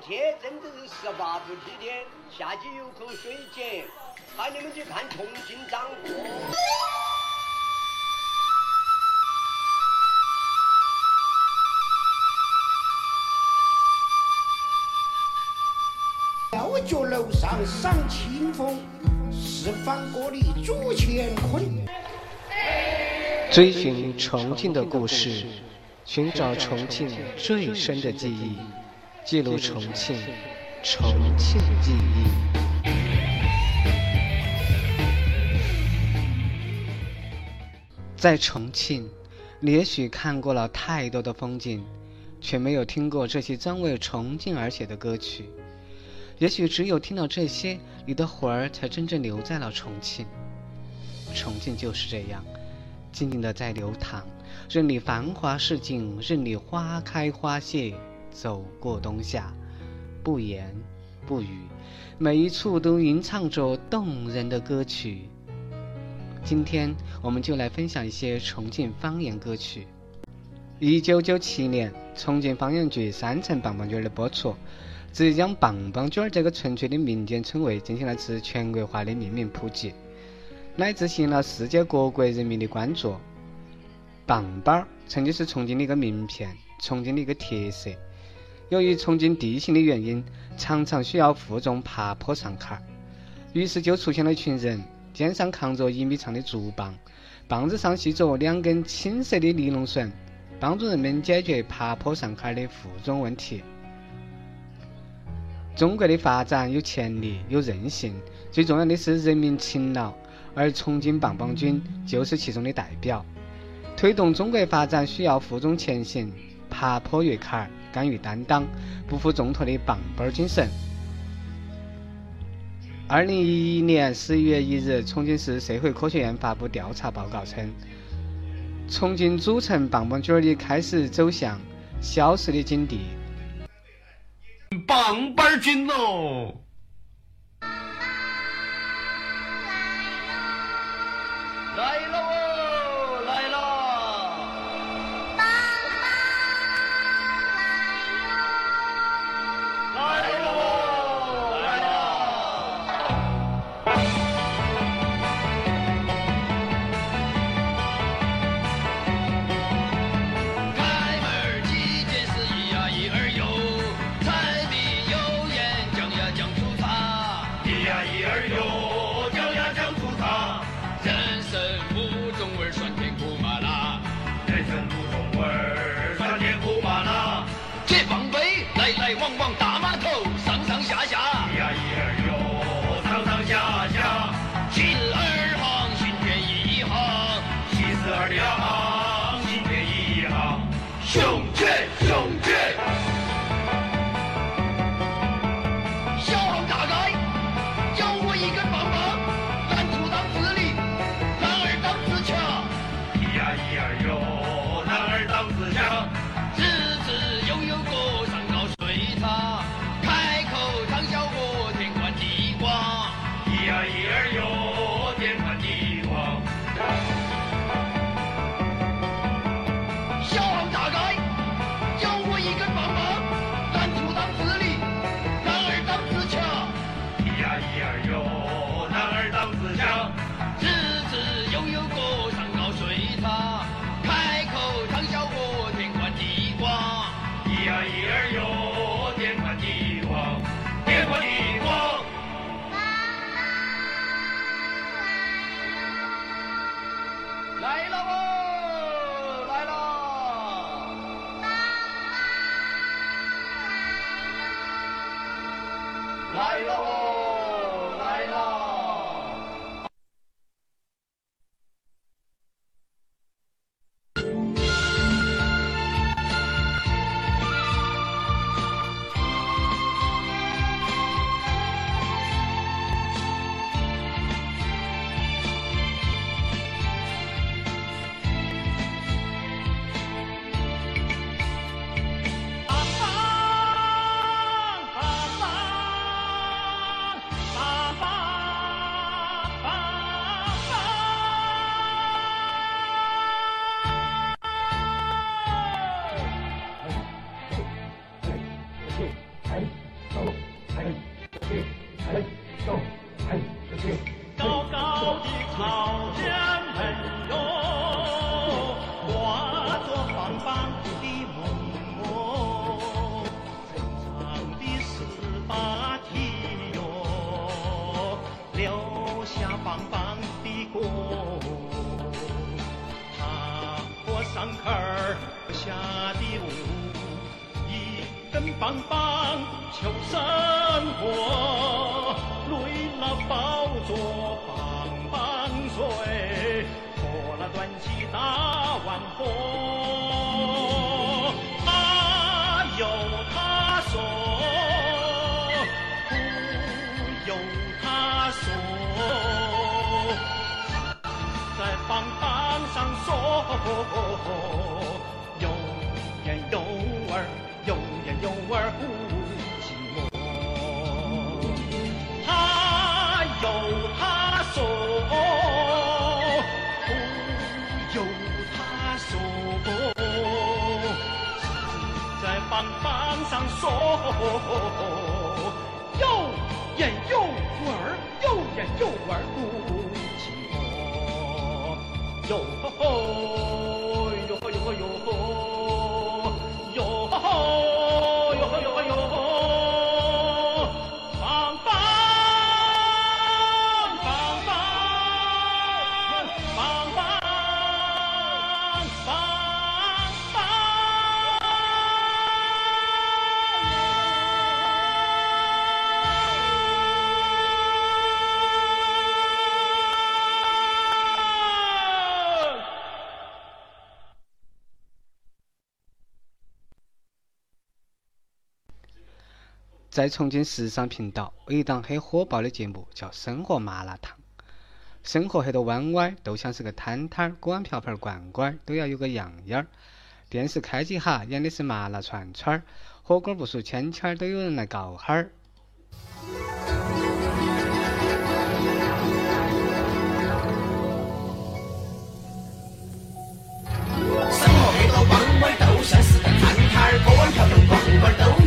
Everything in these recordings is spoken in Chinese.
天真的是十八步梯天，下去有口水井，喊你们去看重庆掌舵。吊脚楼上赏清风，四方歌里煮乾坤。追寻重庆的故事，寻找重庆最深的记忆，记录重庆，重庆记忆。在重庆，你也许看过了太多的风景，却没有听过这些专为重庆而写的歌曲。也许只有听到这些，你的魂儿才真正留在了重庆。重庆就是这样，静静的在流淌，任你繁华似锦，任你花开花谢，走过冬夏，不言不语，每一处都吟唱着动人的歌曲。今天我们就来分享一些重庆方言歌曲。一九九七年，重庆方言剧《三层棒棒军》的播出。直接将棒棒军这个纯粹的民间称谓进行了次全国化的命名普及，乃至吸引了世界各国人民的关注。棒棒儿曾经是重庆的一个名片，重庆的一个特色。由于重庆地形的原因，常常需要负重爬坡上坎儿，于是就出现了一群人，肩上扛着一米长的竹棒，棒子上系着两根青色的尼龙绳，帮助人们解决爬坡上坎儿的负重问题。中国的发展有潜力，有韧性，最重要的是人民勤劳，而重庆棒棒军就是其中的代表。推动中国发展需要负重前行，爬坡越坎儿，敢于担当，不负重托的棒棒精神。二零一一年十一月一日，重庆市社会科学院发布调查报告称，重庆主城棒棒军儿的开始走向消失的境地。棒棒军喽！端起大碗喝，他有他说，不由他说，在方盘上说，有言有耳，有言有耳不。左吼吼吼，右眼右拐，右眼右，在重庆时尚频道，有一档很火爆的节目叫《生活麻辣烫》。生活很多弯弯都像是个摊摊儿，锅碗瓢盆罐罐都要有个样样儿。电视开机哈，演的是麻辣串串儿，火锅不熟圈圈儿都有人来告哈儿。生活很多弯弯都像是个摊摊儿，锅碗瓢盆罐罐都。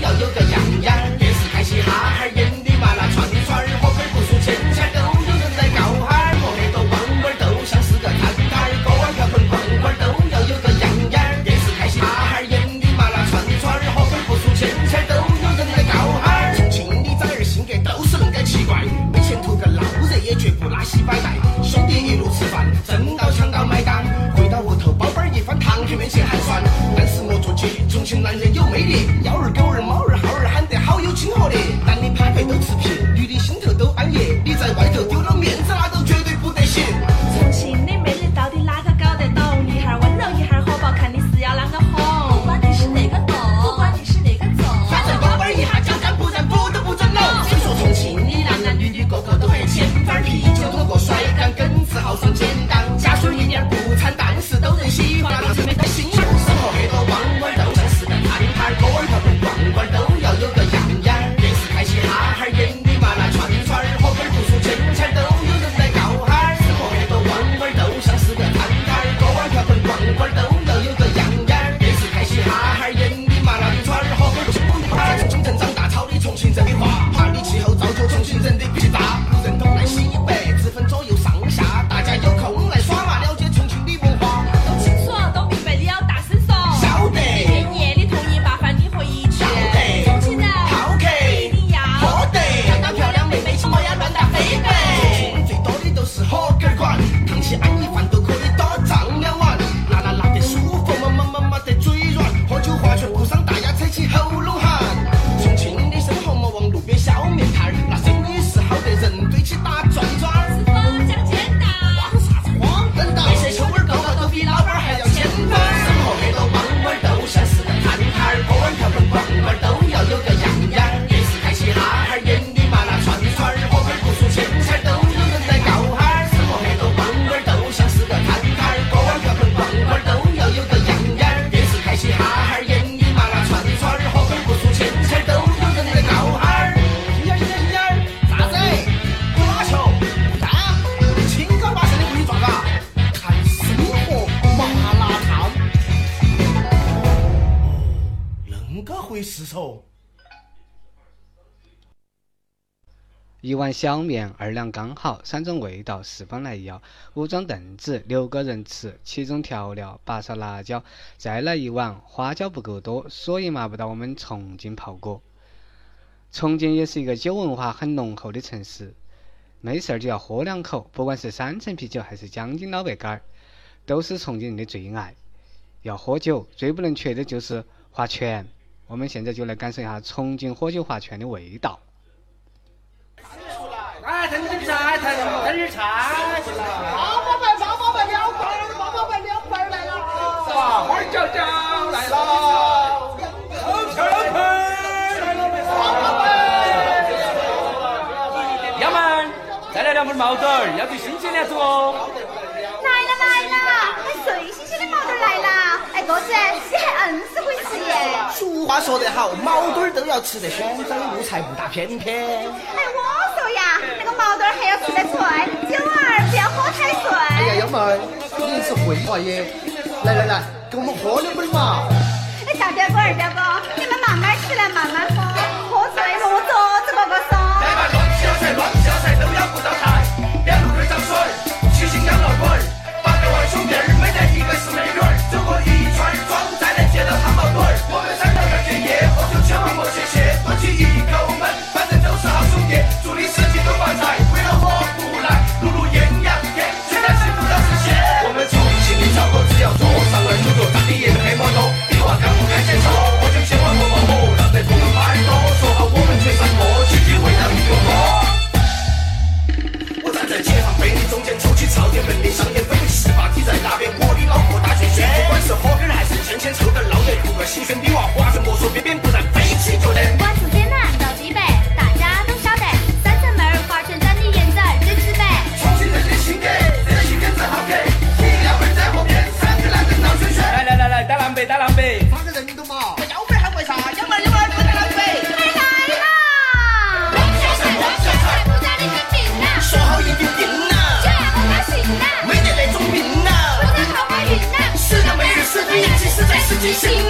碗小面二两刚好，三种味道四方来要，五张凳子六个人吃，七种调料八勺辣椒，再来一碗花椒不够多，所以麻不到我们重庆泡锅。重庆也是一个酒文化很浓厚的城市，没事儿就要喝两口，不管是三层啤酒还是江津老白干儿，都是重庆人的最爱。要喝酒，最不能缺的就是划拳。我们现在就来感受一下重庆喝酒划拳的味道。来，腾点菜，等等点菜进来。八宝饭，八宝饭两盘儿，八宝饭两百来了。花花椒椒来了，臭臭杨们，再来两份毛豆儿，要对新鲜点子哦。来了来了，哎，最新鲜的毛肚来哥子，你还硬是会吃耶？俗话说得好，毛墩儿都要吃得鲜，长路才不打偏偏。哎，我说呀，那个毛肚儿还要吃得脆，九儿不要喝太醉哎呀，幺妹儿，你是会话耶。来来来，给我们喝两杯嘛。哎，大表哥二表哥，睛，死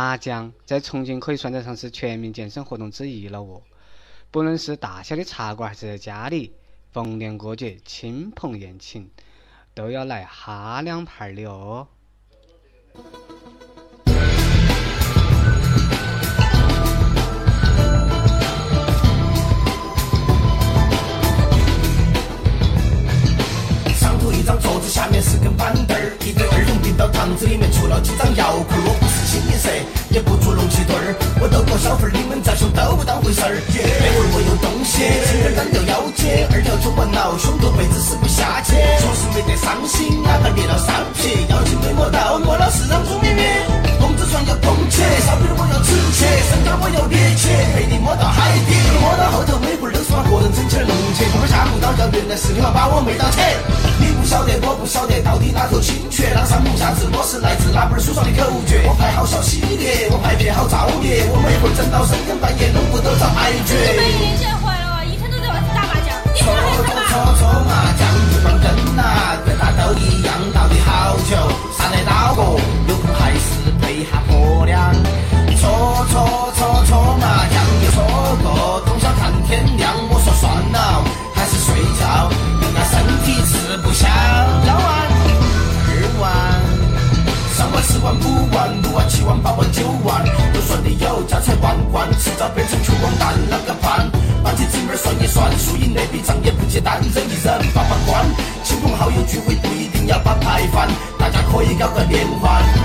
麻将在重庆可以算得上是全民健身活动之一了哦。不论是大小的茶馆还是在家里，逢年过节、亲朋宴请，都要来哈两盘儿的哦。也不做龙骑队儿，我斗个小份，你们咋凶都不当回事儿。那会儿我有东西，青儿干掉腰间，二条腿完了，胸头被子是不下去。确实没得伤心，哪个跌了伤皮，妖精没摸到，我老是让猪咪咪。工资船要动起，烧饼我要吃起，身高我要立起，陪你摸到海底，摸到后头每回都是把个人整起来弄起，后面吓不到叫原来是你娃把我妹当起。你不晓得，我不晓得，到底哪头精确？啷上不下字，我是来自哪本书上的口诀？我排好小系列，我排片好造孽，我每回整到深更半夜，弄不都遭挨你们绝。一年前坏了，一天都在外头打麻将，你搓们还搓干嘛？搓搓麻将不光真呐，跟他都一样，到底好久？上得到过，又不还是一下婆娘。搓搓搓搓麻将又搓过，通宵看天亮。我说算了，还是睡觉，人家身体吃不消。要完二万。三万、四万、五万、六万、七万、八万、九万，都算你有，家财万贯，迟早变成穷光蛋，啷个办？把起姊妹算一算，输赢那笔账也不简单，人一人把把关。亲朋好友聚会不一定要把牌翻，大家可以搞个联欢。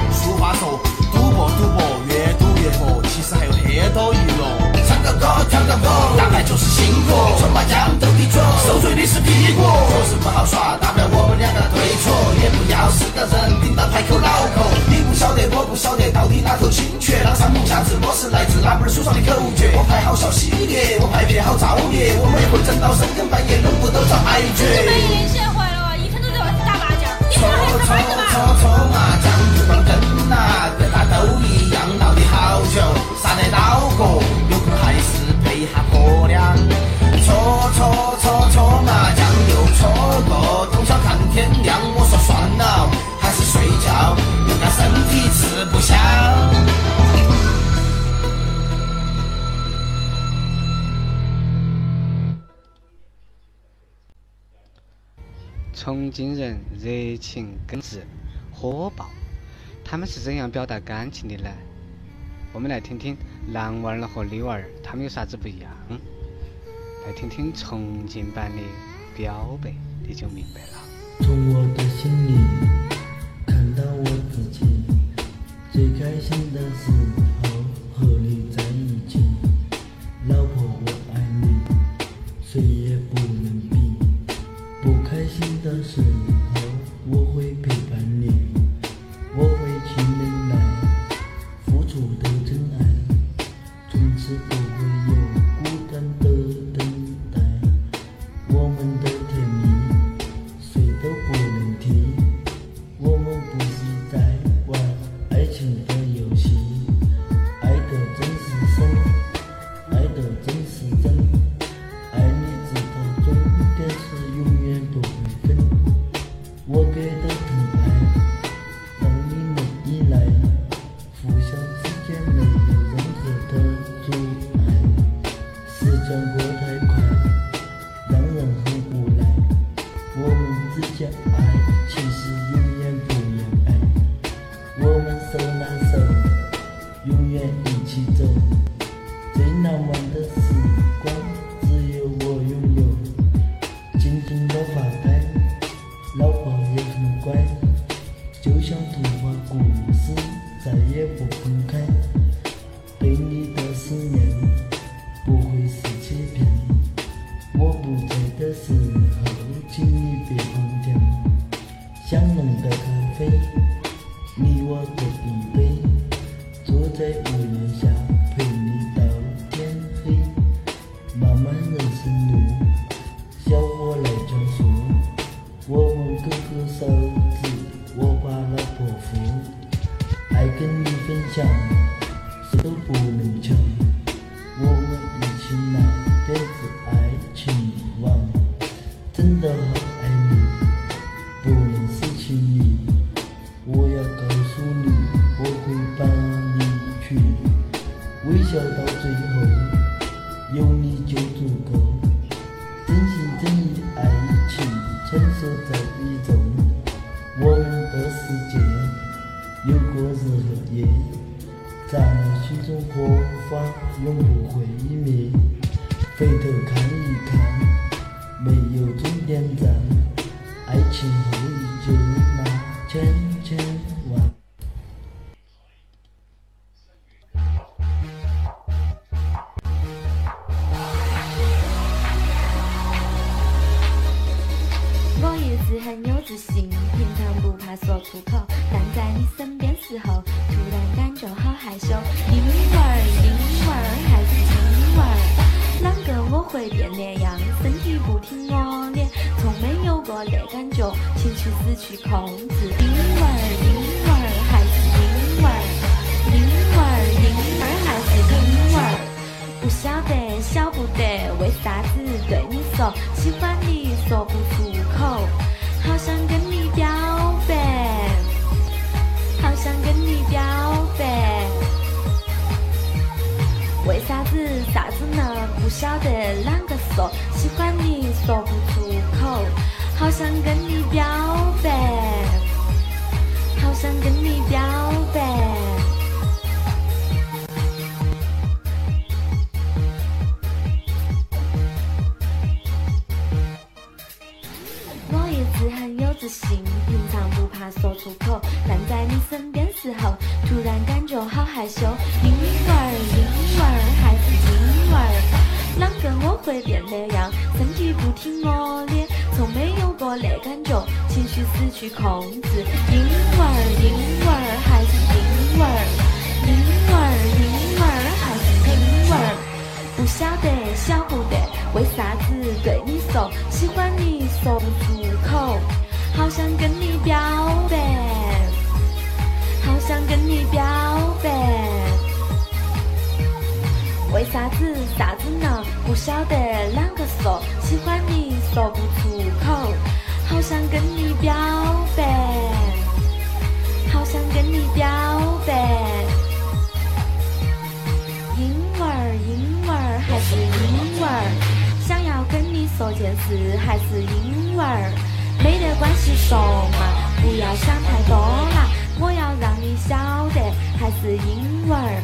抢到不打牌就是辛苦搓麻将斗地主受罪的是屁股确实不好耍？大不了我们两个对错也不要四个人顶到牌口脑壳你不晓得我不晓得到底哪头侵权那上不下次我是来自哪本书上的口诀我牌好小犀利我牌撇好造孽我每回整到深更半夜弄不到着挨决你们阴险坏了啊一天都在外头打麻将。搓搓搓搓麻将不管跟呐个打都一样闹底好久杀得到过有可还是婆娘。搓搓搓搓麻将又搓过通宵看天亮我说算了还是睡觉身体吃不消。重庆人热情耿直火爆他们是怎样表达感情的呢？我们来听听男娃儿和女娃儿他们有啥子不一样？来听听重庆版的表白你就明白了。从我的心里看到我自己最开心的时候和你在一起。老婆我爱你谁也不能比。不开心的时候啥子对你说喜欢你说不出口好想跟你表白好想跟你表白为啥子啥子呢不晓得啷个说喜欢你说不出口好想跟你表白好想跟你表白。说件事还是英文儿，没得关系说嘛，不要想太多啦，我要让你晓得还是英文儿。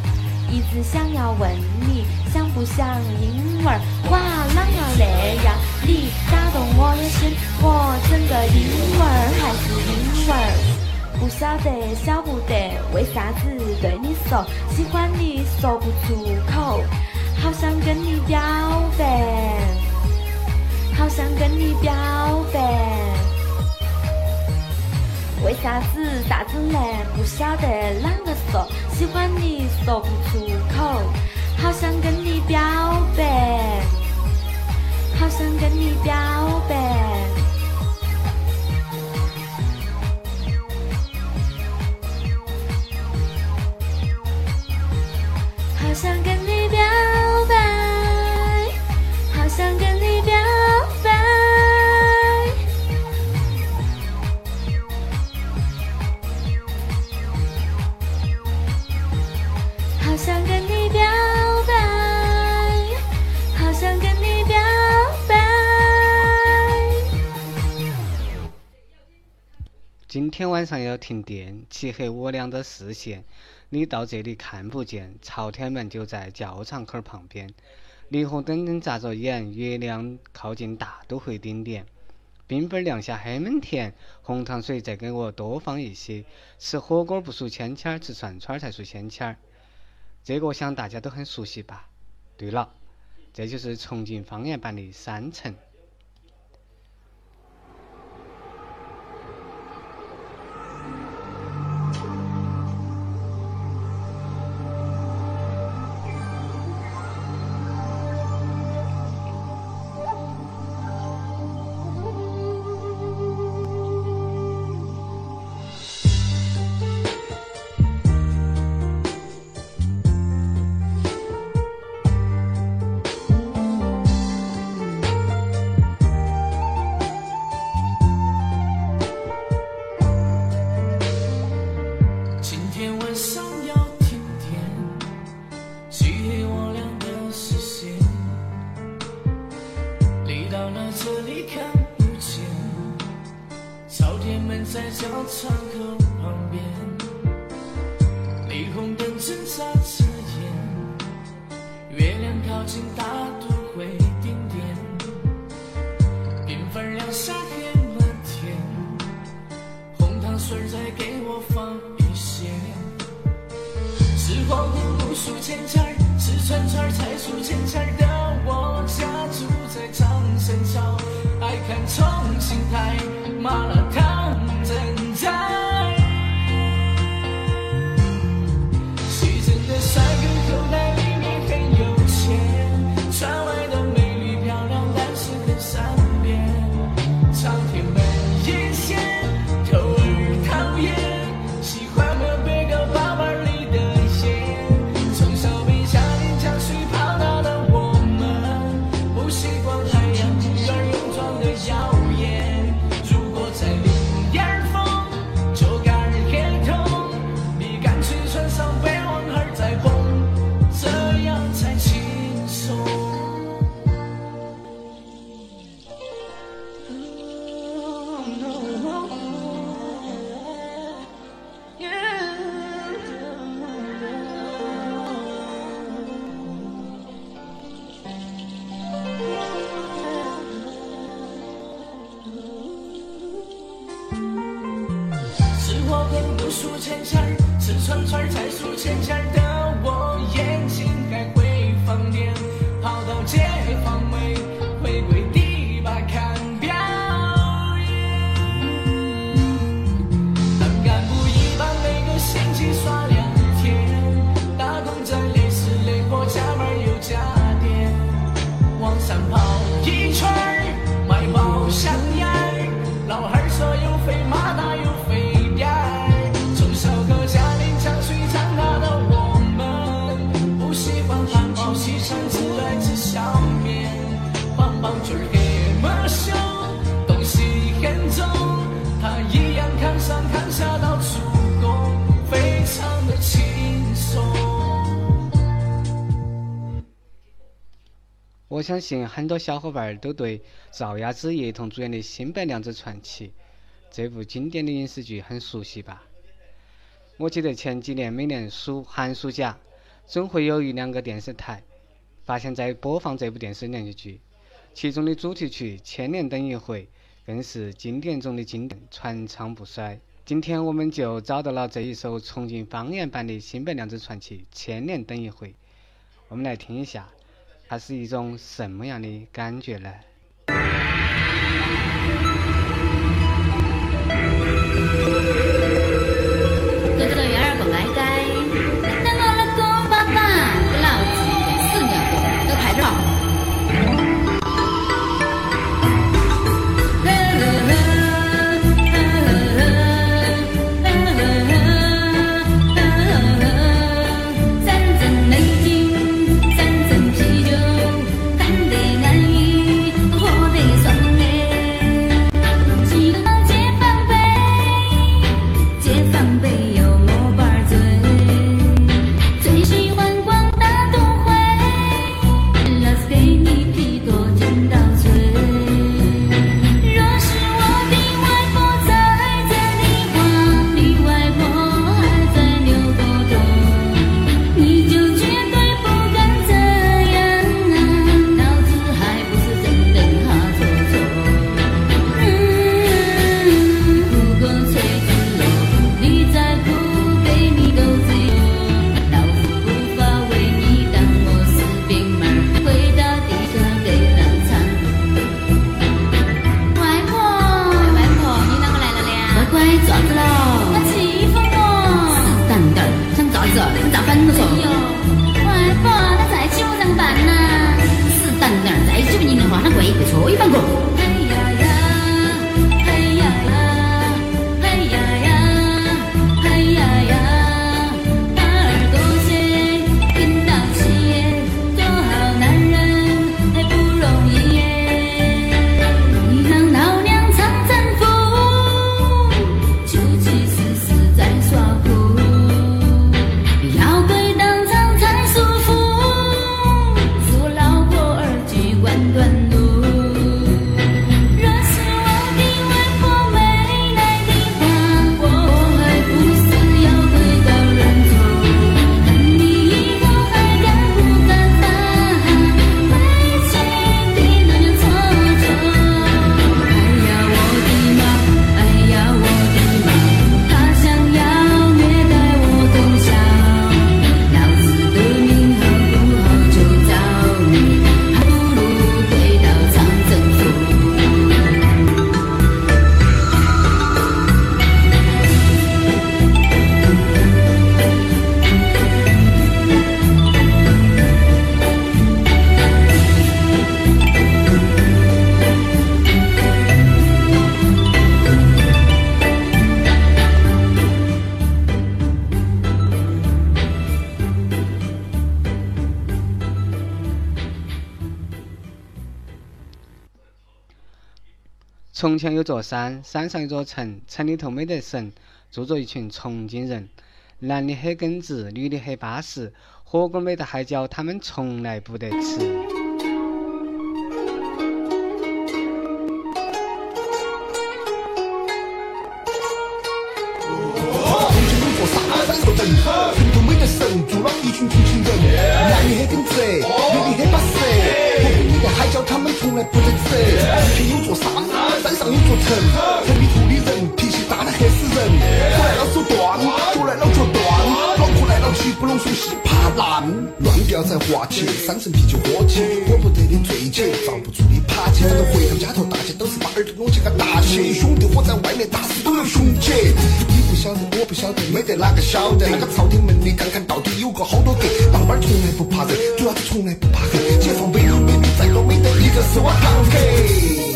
一直想要问你，想不想英文儿？哇，啷个那样？你打动我的心，我整个英文儿还是英文儿。不晓得，晓不得，为啥子对你说喜欢你说不出口，好想跟你表白，好想跟你表白。为啥子啥子呢？不晓得啷个说，喜欢你说不出口，好想跟你表白，好想跟你表白。今天晚上要停电，漆黑我俩的视线，你到这里看不见。朝天门就在教场口旁边，霓虹灯灯眨着眼，月亮靠近大都会顶点。冰粉儿凉下很闷甜，红糖水再给我多放一些。吃火锅不数签签儿，吃串串儿才数签签儿。这个我想大家都很熟悉吧？对了，这就是重庆方言版的山城。光阴无数钱财，吃串串才数钱钱儿的我，家住在长生桥，爱看重庆台麻辣烫。数钱钱儿，吃串串儿才数钱钱儿的我，眼睛还会放电，我相信很多小伙伴都对赵雅芝叶童主演的《新白娘子传奇》这部经典的影视剧很熟悉吧？我记得前几年每年暑寒暑假，总会有一两个电视台发现在播放这部电视连续剧，其中的主题曲《千年等一回》更是经典中的经典，传唱不衰。今天我们就找到了这一首重庆方言版的《新白娘子传奇》《千年等一回》，我们来听一下。它是一种什么样的感觉呢？从前有座山，山上有座城，城里头没得神，住着一群重庆人，男的很耿直，女的很巴适，火锅没得海椒，他们从来不得吃。挂起，三声啤酒喝起，喝不得的醉起，遭不住的趴起，反正回到家头大家都是把耳朵拢起个大起，兄弟伙在外面打死都要雄起。你不晓得，我不晓得，没得哪个晓得。那个朝天门里看看到底有个好多格？上班从来不怕热，主要是从来不怕黑。解放碑里美女再多没得一个是我堂客。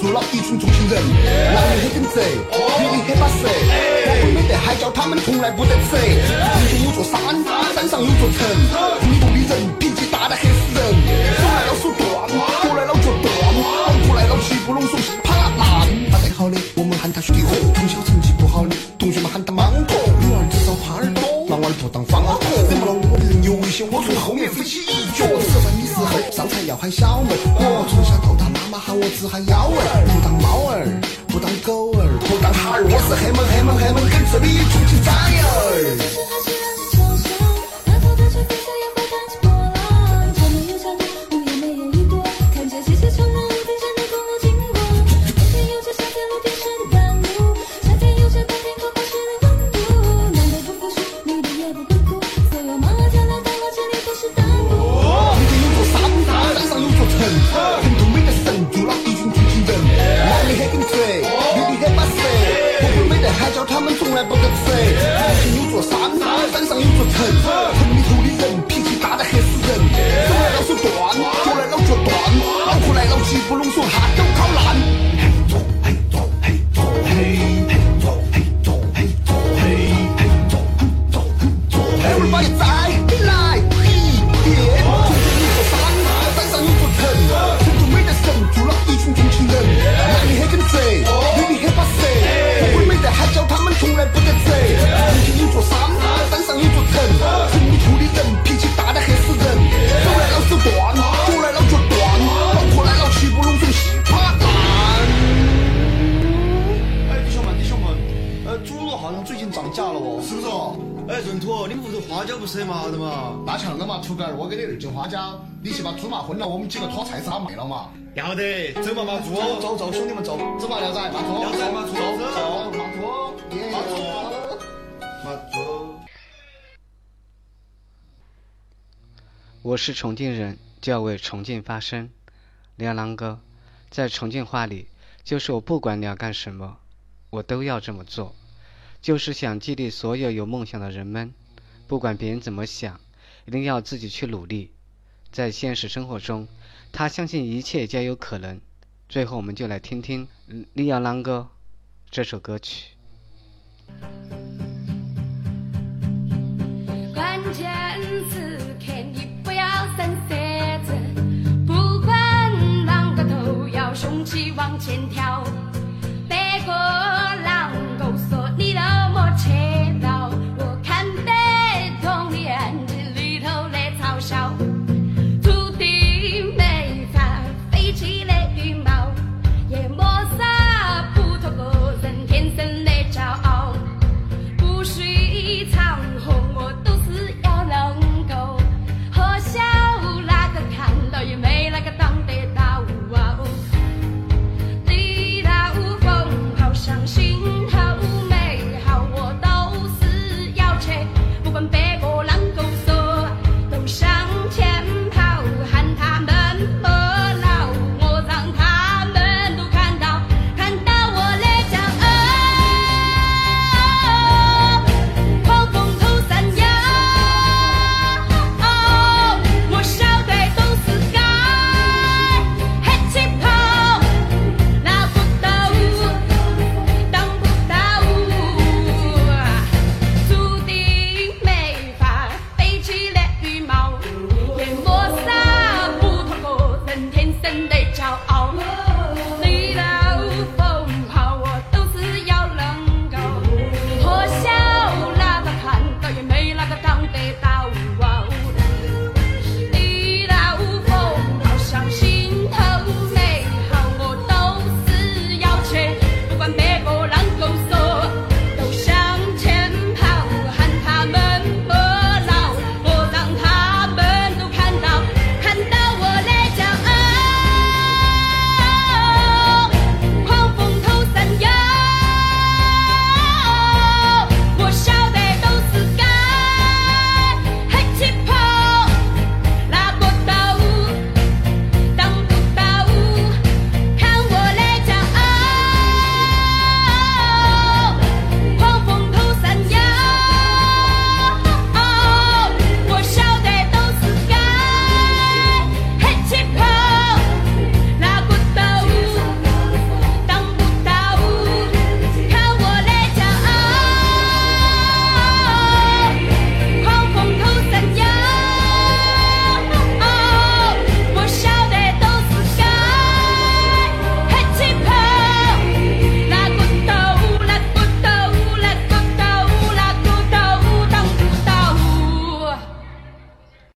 住了一群重庆人，男人很耿直，女人很巴适，我们没得海海叫他们从来不得吃。重庆有座山，山上有座城，风土的人脾气大得吓死人。手来了手断，脚来了脚断，脑壳来了气不拢，手稀啪烂。打得好的我们喊他兄弟伙，从小成绩不好的同学们喊他莽婆。女儿至少耙耳朵，男娃儿不当方婆。惹毛了我的人有危险，我从后面飞起一脚。吃。饭的时候上菜要喊小妹，我从小到大我只喊幺儿，不当猫儿，不当狗儿，不当哈儿，我是黑门黑门黑门很刺的重庆崽儿。来不得吃。重庆有座山，山上有座城，是嘛的嘛？那像的嘛，土狗儿，我给你二斤花椒，你去把猪麻昏了，我们几个拖菜市场卖了嘛。要得，走嘛，马猪，走走，兄弟们走，走嘛，靓仔，马猪，靓仔马猪走走走，马猪，耶马猪马猪。我是重庆人，就要为重庆发声。梁郎哥，在重庆话里，就是我不管你要干什么，我都要这么做，就是想激励所有有梦想的人们，不管别人怎么想一定要自己去努力。在现实生活中他相信一切皆有可能。最后我们就来听听你要啷个这首歌曲。关键时刻你不要生孩子不管啷个都要雄起往前跳。别个啷个说